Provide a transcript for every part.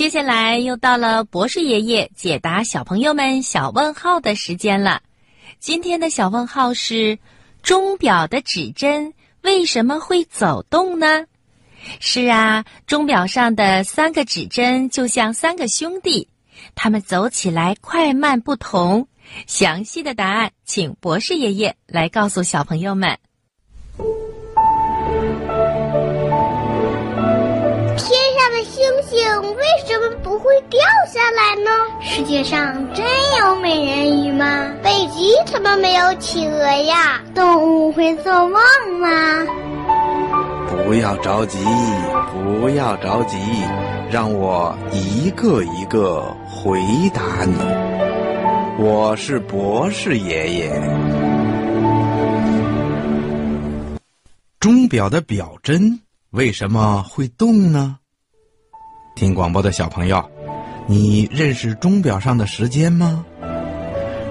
接下来又到了博士爷爷解答小朋友们小问号的时间了。今天的小问号是：钟表的指针为什么会走动呢？是啊，钟表上的三个指针就像三个兄弟，他们走起来快慢不同。详细的答案，请博士爷爷来告诉小朋友们。为什么不会掉下来呢？世界上真有美人鱼吗？北极怎么没有企鹅呀？动物会做梦吗？不要着急，不要着急，让我一个一个回答你。我是博士爷爷。钟表的表针为什么会动呢？听广播的小朋友，你认识钟表上的时间吗？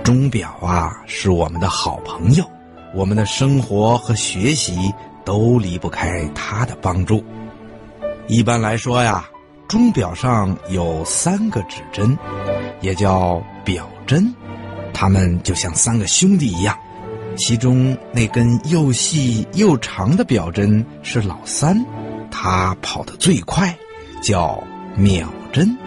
钟表啊，是我们的好朋友，我们的生活和学习都离不开它的帮助。一般来说呀，钟表上有三个指针，也叫表针，它们就像三个兄弟一样。其中那根又细又长的表针是老三，它跑得最快，叫。秒针，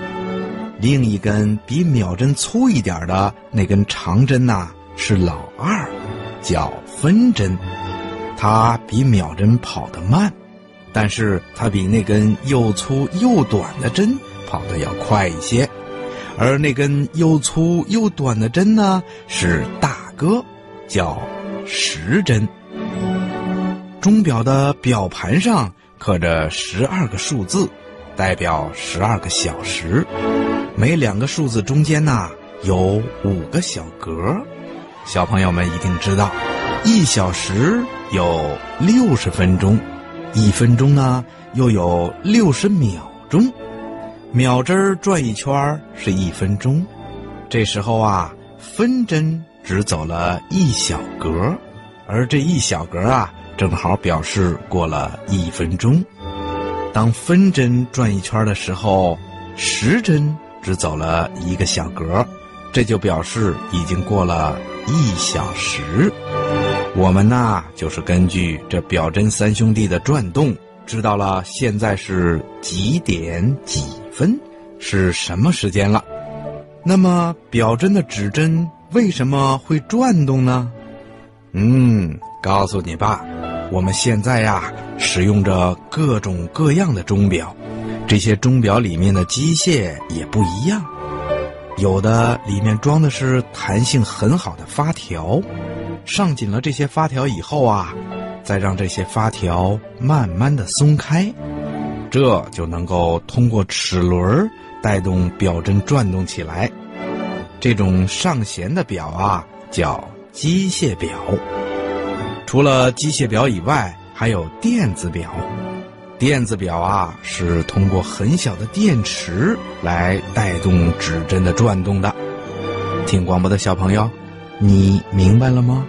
另一根比秒针粗一点的那根长针呐，是老二，叫分针。它比秒针跑得慢，但是它比那根又粗又短的针跑得要快一些。而那根又粗又短的针呢，是大哥，叫时针。钟表的表盘上刻着十二个数字。代表十二个小时，每两个数字中间呢有五个小格。小朋友们一定知道，一小时有六十分钟，一分钟呢又有六十秒钟。秒针转一圈是一分钟，这时候啊，分针只走了一小格，而这一小格啊，正好表示过了一分钟。当分针转一圈的时候，时针只走了一个小格，这就表示已经过了一小时。我们呢，就是根据这表针三兄弟的转动，知道了现在是几点几分，是什么时间了。那么，表针的指针为什么会转动呢？嗯，告诉你吧。我们现在呀，使用着各种各样的钟表，这些钟表里面的机械也不一样，有的里面装的是弹性很好的发条，上紧了这些发条以后啊，再让这些发条慢慢的松开，这就能够通过齿轮带动表针转动起来。这种上弦的表啊，叫机械表。除了机械表以外，还有电子表。电子表啊，是通过很小的电池来带动指针的转动的。听广播的小朋友，你明白了吗？